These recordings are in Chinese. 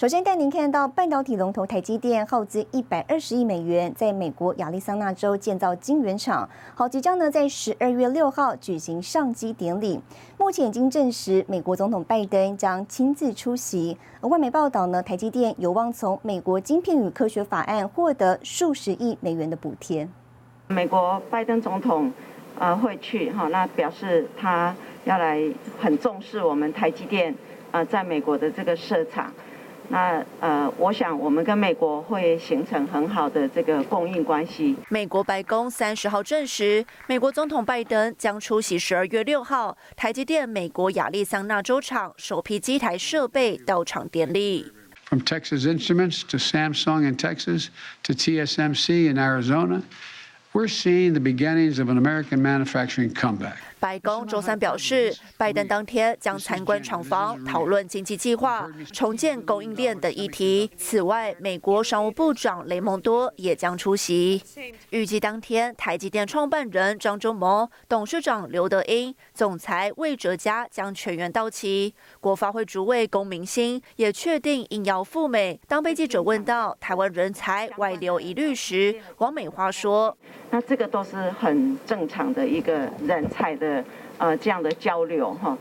首先带您看到半导体龙头台积电耗资一百二十亿美元，在美国亚利桑那州建造晶圆厂，好即将呢在十二月六号举行上机典礼。目前已经证实，美国总统拜登将亲自出席。而外媒报道呢，台积电有望从美国晶片与科学法案获得数十亿美元的补贴。美国拜登总统。呃，会去哈，那表示他要来很重视我们台积电呃在美国的这个设厂。那呃，我想我们跟美国会形成很好的这个供应关系。美国白宫三十号证实，美国总统拜登将出席十二月六号台积电美国亚利桑那州厂首批机台设备到场典礼。From Texas Instruments to Samsung in Texas to TSMC in Arizona. We're seeing the beginnings of an American manufacturing comeback. 白宫周三表示，拜登当天将参观厂房，讨论经济计划、重建供应链等议题。此外，美国商务部长雷蒙多也将出席。预计当天，台积电创办人张忠谋、董事长刘德英、总裁魏哲嘉将全员到齐。国发会主委龚明鑫也确定应邀赴美。当被记者问到台湾人才外流疑虑时，王美花说：“那这个都是很正常的一个人才的。”呃，这样的交流哈，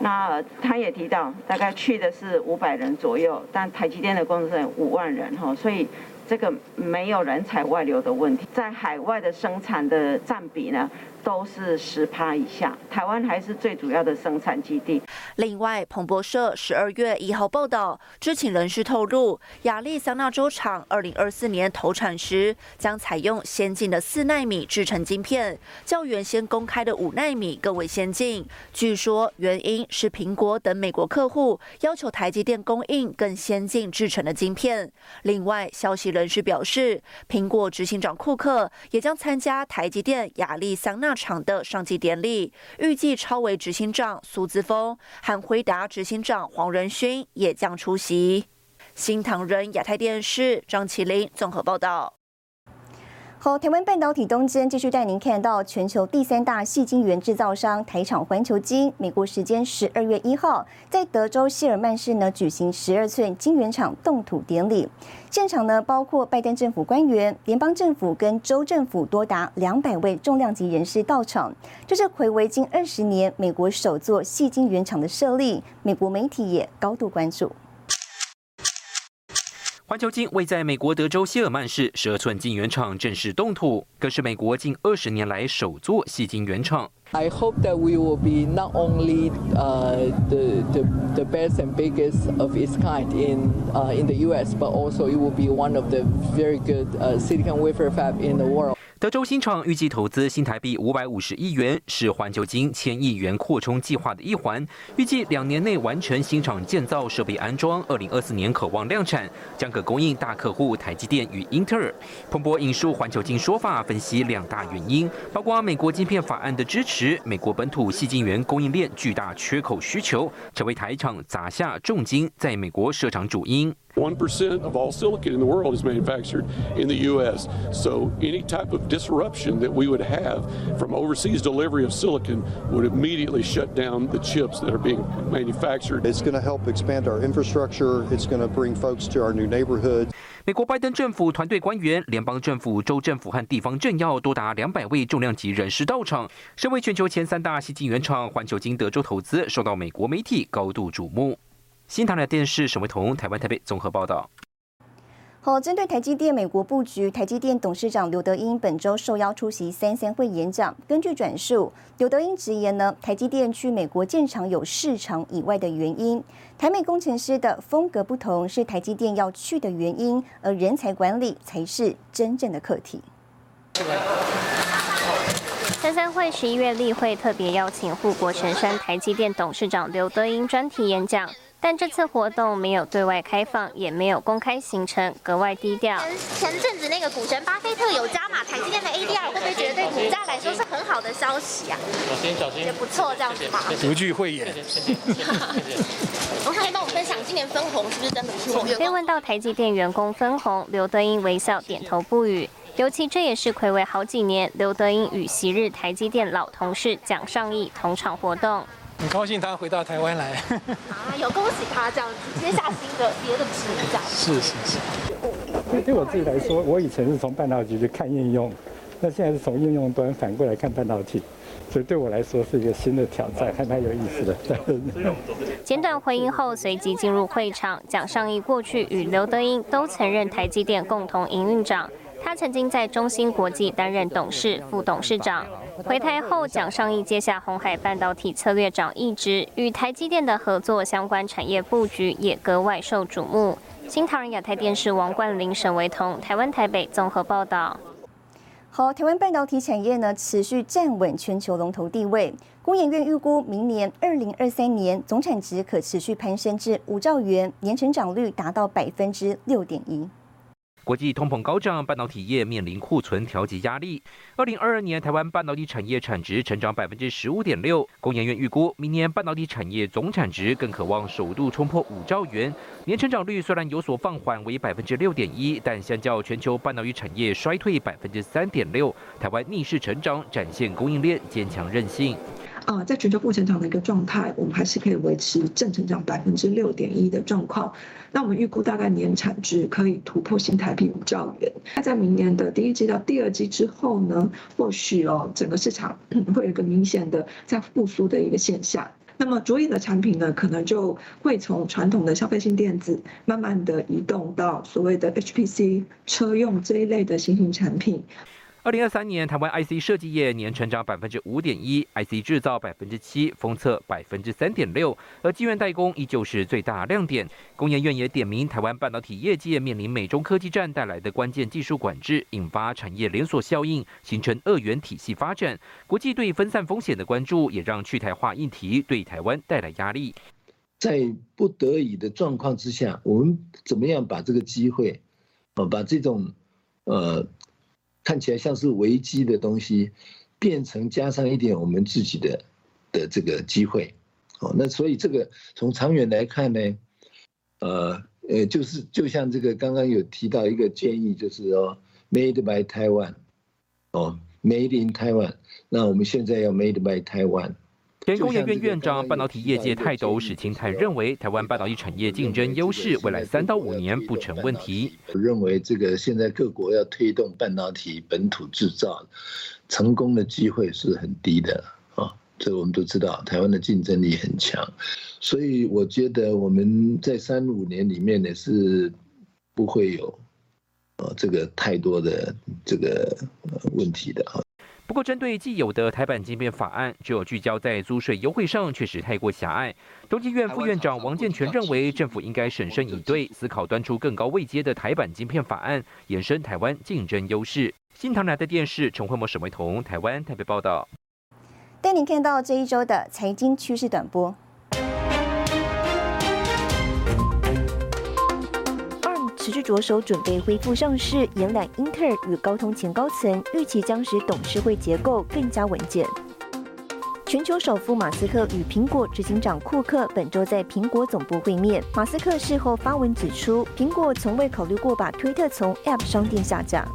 那他也提到，大概去的是五百人左右，但台积电的工程师五万人哈，所以这个没有人才外流的问题，在海外的生产的占比呢？都是十趴以下，台湾还是最主要的生产基地。另外，彭博社十二月一号报道，知情人士透露，亚利桑那州厂二零二四年投产时将采用先进的四纳米制成晶片，较原先公开的五纳米更为先进。据说原因是苹果等美国客户要求台积电供应更先进制成的晶片。另外，消息人士表示，苹果执行长库克也将参加台积电亚利桑那。场的上级典礼，预计超维执行长苏姿峰和辉达执行长黄仁勋也将出席。新唐人亚太电视张麒麟综合报道。好，台湾半导体东间继续带您看到全球第三大细晶圆制造商台厂环球晶，美国时间十二月一号在德州希尔曼市呢举行十二寸晶圆厂动土典礼，现场呢包括拜登政府官员、联邦政府跟州政府多达两百位重量级人士到场，这是回违近二十年美国首座细晶圆厂的设立，美国媒体也高度关注。环球金位在美国德州希尔曼市十二寸晶圆厂正式动土，更是美国近二十年来首座细晶圆厂。I hope that we will be not only uh, the, the the best and biggest of its kind in uh, in the U.S., but also it will be one of the very good uh, silicon wafer fab in the world. 德州新厂预计投资新台币五百五十亿元，是环球金千亿元扩充计划的一环。预计两年内完成新厂建造、设备安装，二零二四年渴望量产，将可供应大客户台积电与英特尔。彭博引述环球金说法，分析两大原因，包括美国晶片法案的支持，美国本土细晶圆供应链巨大缺口需求，成为台厂砸下重金在美国设厂主因。1% of all silicon in the world is manufactured in the U.S. So any type of disruption that we would have from overseas delivery of silicon would immediately shut down the chips that are being manufactured. It's going to help expand our infrastructure. It's going to bring folks to our new neighborhoods. 美国拜登政府团队官员、联邦政府、州政府和地方政要多达两百位重量级人士到场。身为全球前三大矽晶圆厂，环球晶德州投资受到美国媒体高度瞩目。 新唐的电视沈维彤，台湾台北综合报道。好，针对台积电美国布局，台积电董事长刘德英本周受邀出席三三会演讲。根据转述，刘德英直言呢，台积电去美国建厂有市场以外的原因，台美工程师的风格不同是台积电要去的原因，而人才管理才是真正的课题。三三会十一月例会特别邀请护国神山台积电董事长刘德英专题演讲。但这次活动没有对外开放，也没有公开行程，格外低调。前阵子那个股神巴菲特有加码台积电的 ADR，会不会觉得对股价来来说是很好的消息啊。小心小心，也不错，这样子嘛。独具慧眼。我可以帮我分享今年分红是不是真的不错？被问到台积电员工分红，刘德英微笑点头不语。尤其这也是暌违好几年，刘德英与昔日台积电老同事蒋尚义同场活动。很高兴他回到台湾来。啊，有恭喜他这样子接下新的别的职这样。是是是。对我自己来说，我以前是从半导体去看应用，那现在是从应用端反过来看半导体。所以对我来说是一个新的挑战，还蛮有意思的。简短回应后，随即进入会场。蒋尚义过去与刘德英都曾任台积电共同营运长，他曾经在中芯国际担任董事、副董事长。回台后，蒋尚义接下红海半导体策略长一职，与台积电的合作相关产业布局也格外受瞩目。新唐人亚太电视王冠林、沈维彤，台湾台北综合报道。好，台湾半导体产业呢持续站稳全球龙头地位。工研院预估，明年二零二三年总产值可持续攀升至五兆元，年成长率达到百分之六点一。国际通膨高涨，半导体业面临库存调节压力。二零二二年，台湾半导体产业产值成长百分之十五点六。工研院预估，明年半导体产业总产值更渴望首度冲破五兆元。年成长率虽然有所放缓，为百分之六点一，但相较全球半导体产业衰退百分之三点六，台湾逆势成长，展现供应链坚强韧性。啊，在全球负成长的一个状态，我们还是可以维持正成长百分之六点一的状况。那我们预估大概年产值可以突破新台币五兆元。那在明年的第一季到第二季之后呢，或许哦，整个市场 会有一个明显的在复苏的一个现象。那么着眼的产品呢，可能就会从传统的消费性电子，慢慢的移动到所谓的 HPC 车用这一类的新型产品。二零二三年，台湾 IC 设计业年成长百分之五点一，IC 制造百分之七，封测百分之三点六，而晶圆代工依旧是最大亮点。工研院也点名，台湾半导体业界面临美中科技战带来的关键技术管制，引发产业连锁效应，形成二元体系发展。国际对分散风险的关注，也让去台化议题对台湾带来压力。在不得已的状况之下，我们怎么样把这个机会，呃，把这种，呃。看起来像是危机的东西，变成加上一点我们自己的的这个机会，哦，那所以这个从长远来看呢，呃呃，就是就像这个刚刚有提到一个建议，就是说 Made by Taiwan，哦，Made in Taiwan，那我们现在要 Made by Taiwan。前工研院院长、半导体业界泰斗史清泰认为，台湾半导体产业竞争优势未来三到五年不成问题。我认为这个现在各国要推动半导体本土制造，成功的机会是很低的啊。这我们都知道，台湾的竞争力很强，所以我觉得我们在三五年里面呢是不会有呃这个太多的这个问题的啊。不过，针对既有的台版晶片法案，只有聚焦在租税优惠上，确实太过狭隘。中纪院副院长王建全认为，政府应该审慎以对，思考端出更高位阶的台版晶片法案，延伸台湾竞争优势。新唐来的电视陈慧模、沈维彤，台湾台北报道。带您看到这一周的财经趋势短波。持续着手准备恢复上市，延揽英特尔与高通前高层，预期将使董事会结构更加稳健。全球首富马斯克与苹果执行长库克本周在苹果总部会面，马斯克事后发文指出，苹果从未考虑过把推特从 App 商店下架。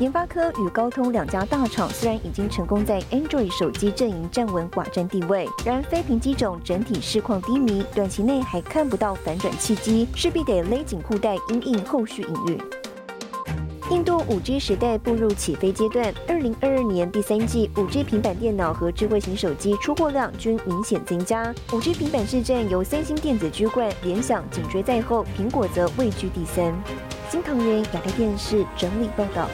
联发科与高通两家大厂虽然已经成功在 Android 手机阵营站稳寡占地位，然非屏机种整体市况低迷，短期内还看不到反转契机，势必得勒紧裤带因应后续营运。印度五 G 时代步入起飞阶段，二零二二年第三季五 G 平板电脑和智慧型手机出货量均明显增加，五 G 平板市占由三星电子居冠，联想紧追在后，苹果则位居第三。新唐人亚太电视整理报道。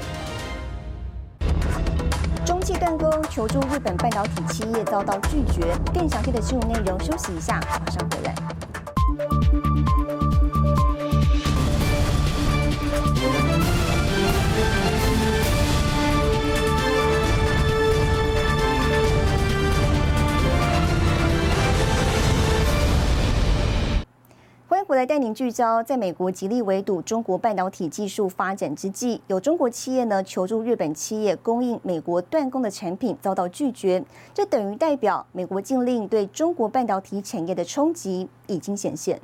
断供求助日本半导体企业遭到拒绝。更详细的新闻内容，休息一下，马上回来。来带您聚焦，在美国极力围堵中国半导体技术发展之际，有中国企业呢求助日本企业供应美国断供的产品遭到拒绝，这等于代表美国禁令对中国半导体产业的冲击已经显现。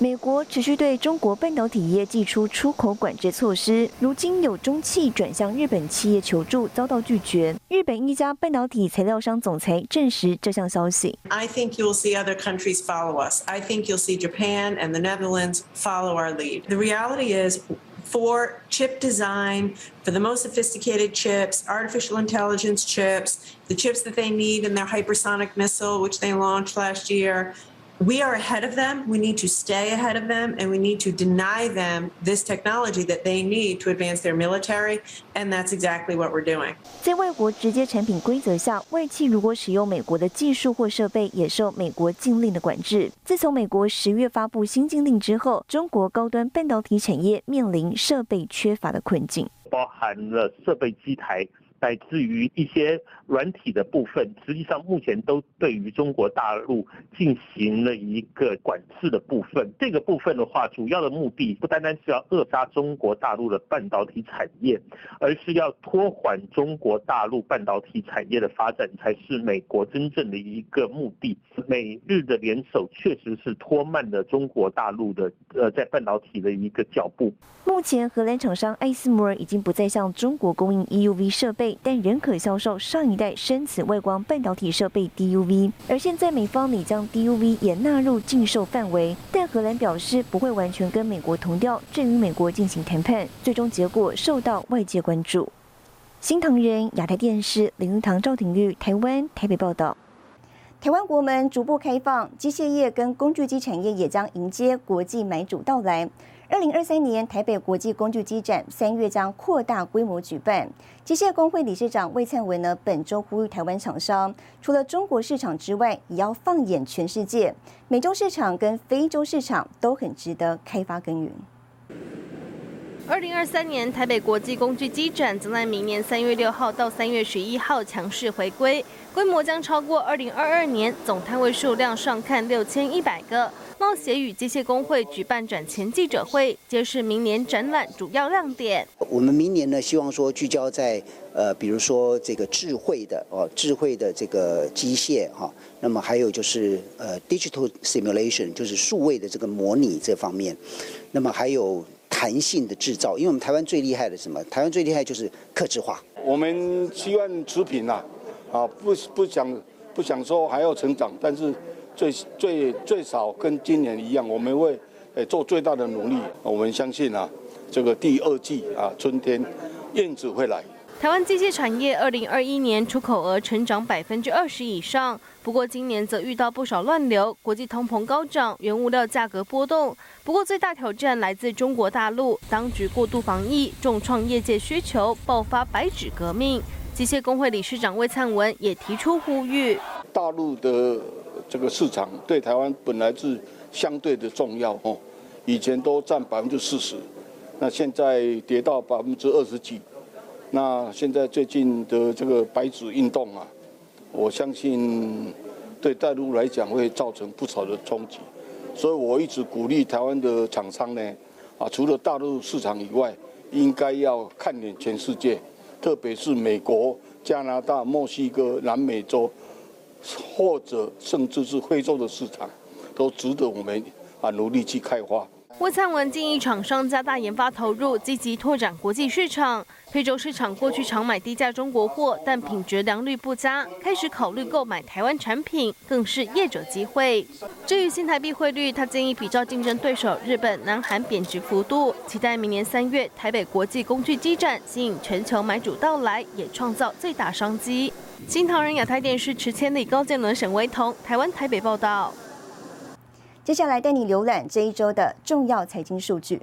美国持续对中国半导体业寄出出口管制措施，如今有中企转向日本企业求助，遭到拒绝。日本一家半导体材料商总裁证实这项消息。I think you'll see other countries follow us. I think you'll see Japan and the Netherlands follow our lead. The reality is. For chip design, for the most sophisticated chips, artificial intelligence chips, the chips that they need in their hypersonic missile, which they launched last year, we are ahead of them. We need to stay ahead of them, and we need to deny them this technology that they need to advance their military. And that's exactly what we're doing. 在外国直接产品规则下，外企如果使用美国的技术或设备，也受美国禁令的管制。自从美国十月发布新禁令之后，中国高端半导体产业面临设备缺乏的困境，包含了设备机台。 乃至于一些软体的部分，实际上目前都对于中国大陆进行了一个管制的部分。这个部分的话，主要的目的不单单是要扼杀中国大陆的半导体产业，而是要拖缓中国大陆半导体产业的发展，才是美国真正的一个目的。美日的联手确实是拖慢了中国大陆的呃在半导体的一个脚步。目前，荷兰厂商艾斯摩尔已经不再向中国供应 EUV 设备。但仍可销售上一代深紫外光半导体设备 DUV，而现在美方拟将 DUV 也纳入禁售范围，但荷兰表示不会完全跟美国同调，正与美国进行谈判，最终结果受到外界关注。新唐人亚太电视林玉堂赵廷玉台湾台北报道。台湾国门逐步开放，机械业跟工具机产业也将迎接国际买主到来。二零二三年台北国际工具机展三月将扩大规模举办。机械工会理事长魏灿文呢，本周呼吁台湾厂商，除了中国市场之外，也要放眼全世界，美洲市场跟非洲市场都很值得开发耕耘。二零二三年台北国际工具机展将在明年三月六号到三月十一号强势回归，规模将超过二零二二年，总摊位数量上看六千一百个。冒险与机械工会举办展前记者会，揭示明年展览主要亮点。我们明年呢，希望说聚焦在呃，比如说这个智慧的哦，智慧的这个机械哈，那么还有就是呃，digital simulation，就是数位的这个模拟这方面，那么还有弹性的制造，因为我们台湾最厉害的什么？台湾最厉害就是克制化。我们希望持平啊，啊，不不想不想说还要成长，但是。最最最少跟今年一样，我们会诶做最大的努力。我们相信啊，这个第二季啊春天燕子会来。台湾机械产业二零二一年出口额成长百分之二十以上，不过今年则遇到不少乱流，国际通膨高涨，原物料价格波动。不过最大挑战来自中国大陆，当局过度防疫，重创业界需求，爆发白纸革命。机械工会理事长魏灿文也提出呼吁：大陆的。这个市场对台湾本来是相对的重要哦，以前都占百分之四十，那现在跌到百分之二十几，那现在最近的这个白纸运动啊，我相信对大陆来讲会造成不少的冲击，所以我一直鼓励台湾的厂商呢，啊，除了大陆市场以外，应该要看脸全世界，特别是美国、加拿大、墨西哥、南美洲。或者甚至是非洲的市场，都值得我们啊努力去开发。魏灿文建议厂商加大研发投入，积极拓展国际市场。非洲市场过去常买低价中国货，但品质良率不佳，开始考虑购买台湾产品，更是业者机会。至于新台币汇率，他建议比照竞争对手日本、南韩贬值幅度，期待明年三月台北国际工具机展吸引全球买主到来，也创造最大商机。新唐人亚太电视池千里、高建伦、沈维彤，台湾台北报道。接下来带你浏览这一周的重要财经数据。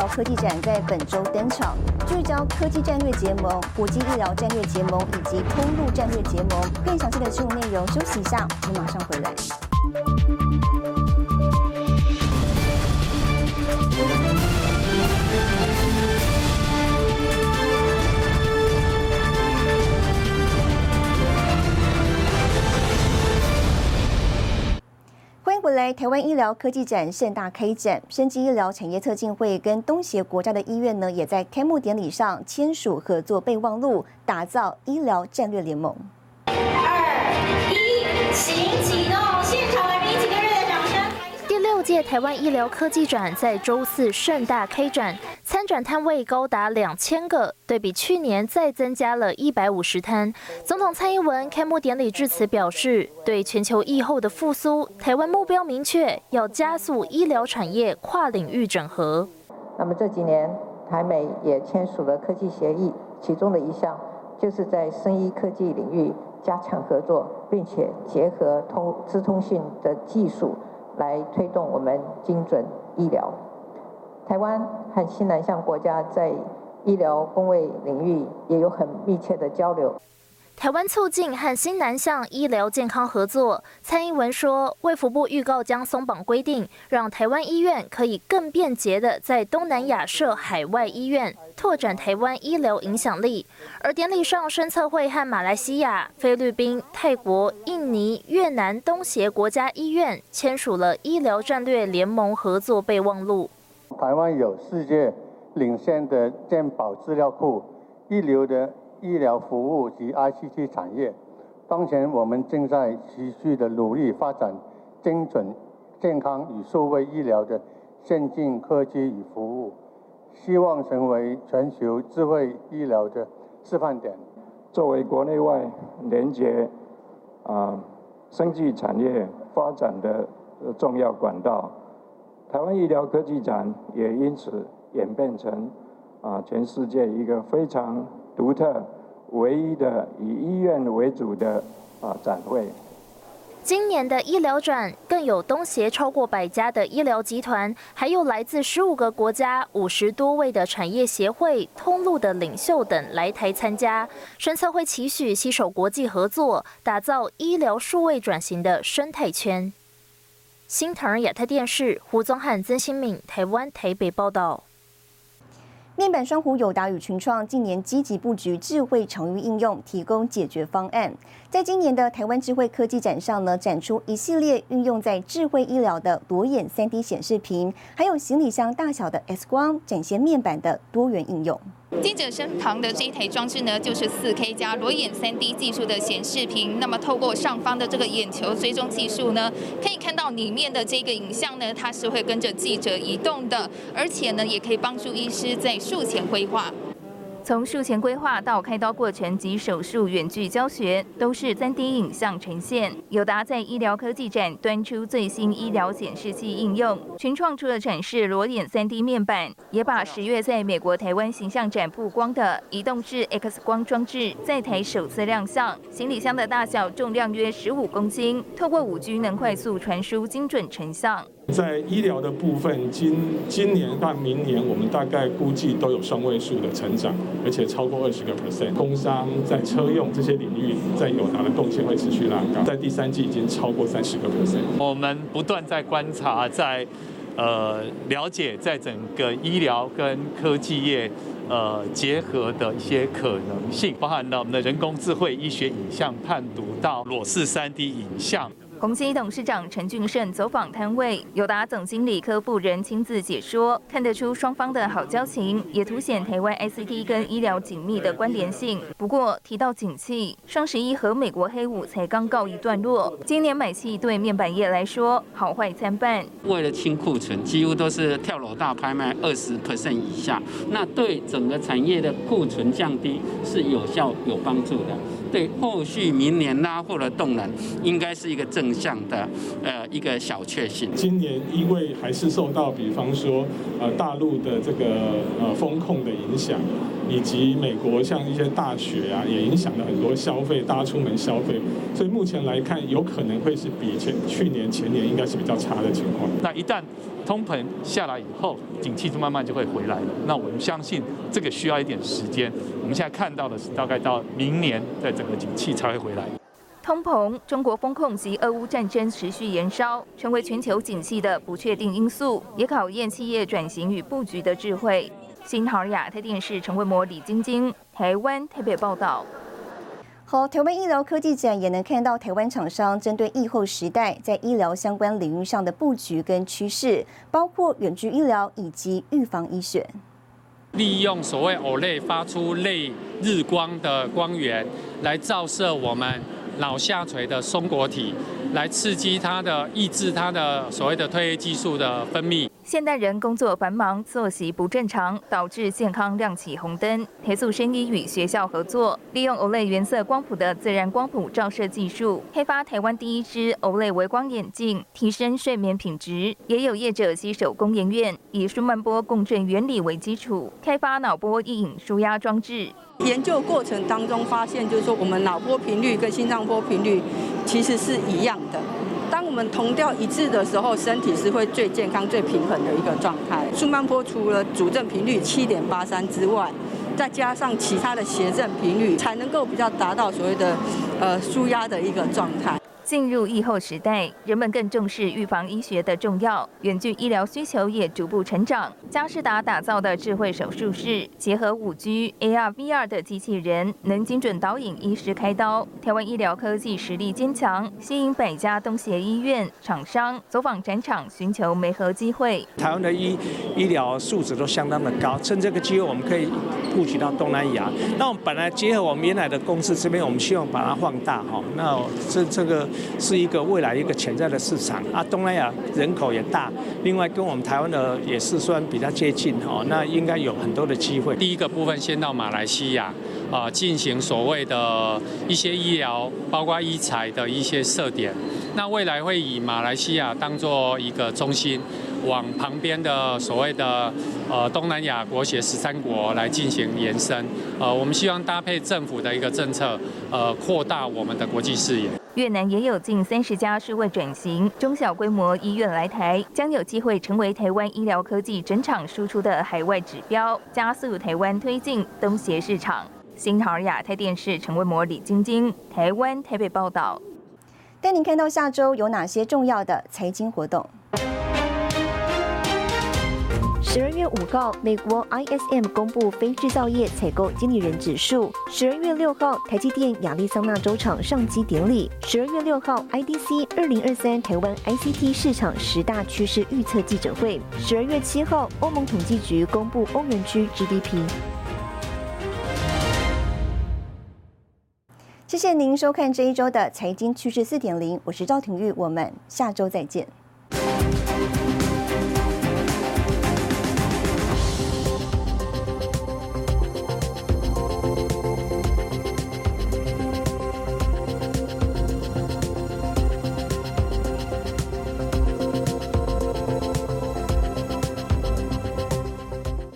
疗科技展在本周登场，聚焦科技战略结盟、国际医疗战略结盟以及通路战略结盟。更详细的新闻内容，休息一下，我们马上回来。来，台湾医疗科技展盛大开展，生技医疗产业特进会跟东协国家的医院呢，也在开幕典礼上签署合作备忘录，打造医疗战略联盟。二一，请届台湾医疗科技展在周四盛大开展。参展摊位高达两千个，对比去年再增加了一百五十摊。总统蔡英文开幕典礼致辞表示，对全球疫后的复苏，台湾目标明确，要加速医疗产业跨领域整合。那么这几年，台美也签署了科技协议，其中的一项就是在生医科技领域加强合作，并且结合通资通讯的技术来推动我们精准医疗。台湾和西南向国家在医疗工卫领域也有很密切的交流。台湾促进和新南向医疗健康合作。蔡英文说，卫福部预告将松绑规定，让台湾医院可以更便捷的在东南亚设海外医院，拓展台湾医疗影响力。而典礼上，深策会和马来西亚、菲律宾、泰国、印尼、越南东协国家医院签署了医疗战略联盟合作备忘录。台湾有世界领先的健保资料库、一流的医疗服务及 ICT 产业。当前我们正在持续的努力发展精准健康与数位医疗的先进科技与服务，希望成为全球智慧医疗的示范点。作为国内外连接啊生技产业发展的重要管道。台湾医疗科技展也因此演变成啊，全世界一个非常独特、唯一的以医院为主的啊展会。今年的医疗展更有东协超过百家的医疗集团，还有来自十五个国家五十多位的产业协会、通路的领袖等来台参加。深策会期许携手国际合作，打造医疗数位转型的生态圈。新唐亚太电视胡宗汉、曾新敏，台湾台北报道。面板双虎友达与群创近年积极布局智慧场域应用，提供解决方案。在今年的台湾智慧科技展上呢，展出一系列运用在智慧医疗的裸眼三 D 显示屏，还有行李箱大小的 X 光展现面板的多元应用。记者身旁的这一台装置呢，就是四 K 加裸眼三 D 技术的显示屏。那么透过上方的这个眼球追踪技术呢，可以看到里面的这个影像呢，它是会跟着记者移动的，而且呢，也可以帮助医师在术前规划。从术前规划到开刀过程及手术远距教学，都是 3D 影像呈现。友达在医疗科技展端出最新医疗显示器应用，群创除了展示裸眼 3D 面板，也把十月在美国台湾形象展曝光的移动式 X 光装置在台首次亮相。行李箱的大小重量约十五公斤，透过五 G 能快速传输精准成像。在医疗的部分，今今年到明年，我们大概估计都有双位数的成长，而且超过二十个 percent。工商在车用这些领域，在友达的贡献会持续拉高，在第三季已经超过三十个 percent。我们不断在观察，在呃了解，在整个医疗跟科技业呃结合的一些可能性，包含了我们的人工智慧医学影像判读到裸视三 D 影像。宏基董事长陈俊胜走访摊位，友达总经理柯布仁亲自解说，看得出双方的好交情，也凸显台湾 ICT 跟医疗紧密的关联性。不过提到景气，双十一和美国黑五才刚告一段落，今年买气对面板业来说好坏参半。为了清库存，几乎都是跳楼大拍卖二十 percent 以下，那对整个产业的库存降低是有效有帮助的，对后续明年拉货的动能应该是一个正。向的呃一个小确幸。今年因为还是受到比方说呃大陆的这个呃风控的影响，以及美国像一些大雪啊，也影响了很多消费，大家出门消费，所以目前来看，有可能会是比前去年前年应该是比较差的情况。那一旦通膨下来以后，景气就慢慢就会回来了。那我们相信这个需要一点时间。我们现在看到的是大概到明年，在整个景气才会回来。通膨、中国风控及俄乌战争持续延烧，成为全球景气的不确定因素，也考验企业转型与布局的智慧。新唐亚太电视陈慧模、李晶晶，台湾台北报道。好，台湾医疗科技展也能看到台湾厂商针对疫后时代在医疗相关领域上的布局跟趋势，包括远距医疗以及预防医学。利用所谓偶类发出类日光的光源，来照射我们脑下垂的松果体，来刺激它的抑制它的所谓的褪黑激素的分泌。现代人工作繁忙，作息不正常，导致健康亮起红灯。铁塑生医与学校合作，利用 OLED 原色光谱的自然光谱照射技术，开发台湾第一支 OLED 微光眼镜，提升睡眠品质。也有业者携手工研院，以舒曼波共振原理为基础，开发脑波意影舒压装置。研究过程当中发现，就是说我们脑波频率跟心脏波频率其实是一样的。当我们同调一致的时候，身体是会最健康、最平衡的一个状态。舒曼波除了主振频率七点八三之外，再加上其他的谐振频率，才能够比较达到所谓的呃舒压的一个状态。进入疫后时代，人们更重视预防医学的重要，远距医疗需求也逐步成长。嘉士达打造的智慧手术室，结合五 G、AR、VR 的机器人，能精准导引医师开刀。台湾医疗科技实力坚强，吸引百家东协医院厂商走访展场，寻求媒合机会。台湾的医医疗素质都相当的高，趁这个机会，我们可以布局到东南亚。那我们本来结合我们原来的公司这边，我们希望把它放大哈。那这这个。是一个未来一个潜在的市场啊，东南亚人口也大，另外跟我们台湾的也是算比较接近哦，那应该有很多的机会。第一个部分先到马来西亚啊，进行所谓的一些医疗，包括医材的一些设点。那未来会以马来西亚当做一个中心，往旁边的所谓的呃东南亚国协十三国来进行延伸。呃，我们希望搭配政府的一个政策，呃，扩大我们的国际视野。越南也有近三十家数位转型中小规模医院来台，将有机会成为台湾医疗科技整场输出的海外指标，加速台湾推进东协市场。新唐尔亚太电视陈文模、李晶晶，台湾台北报道。带您看到下周有哪些重要的财经活动。十二月五号，美国 ISM 公布非制造业采购经理人指数。十二月六号，台积电亚利桑那州厂上机典礼。十二月六号，IDC 二零二三台湾 ICT 市场十大趋势预测记者会。十二月七号，欧盟统计局公布欧元区 GDP。谢谢您收看这一周的财经趋势四点零，我是赵廷玉，我们下周再见。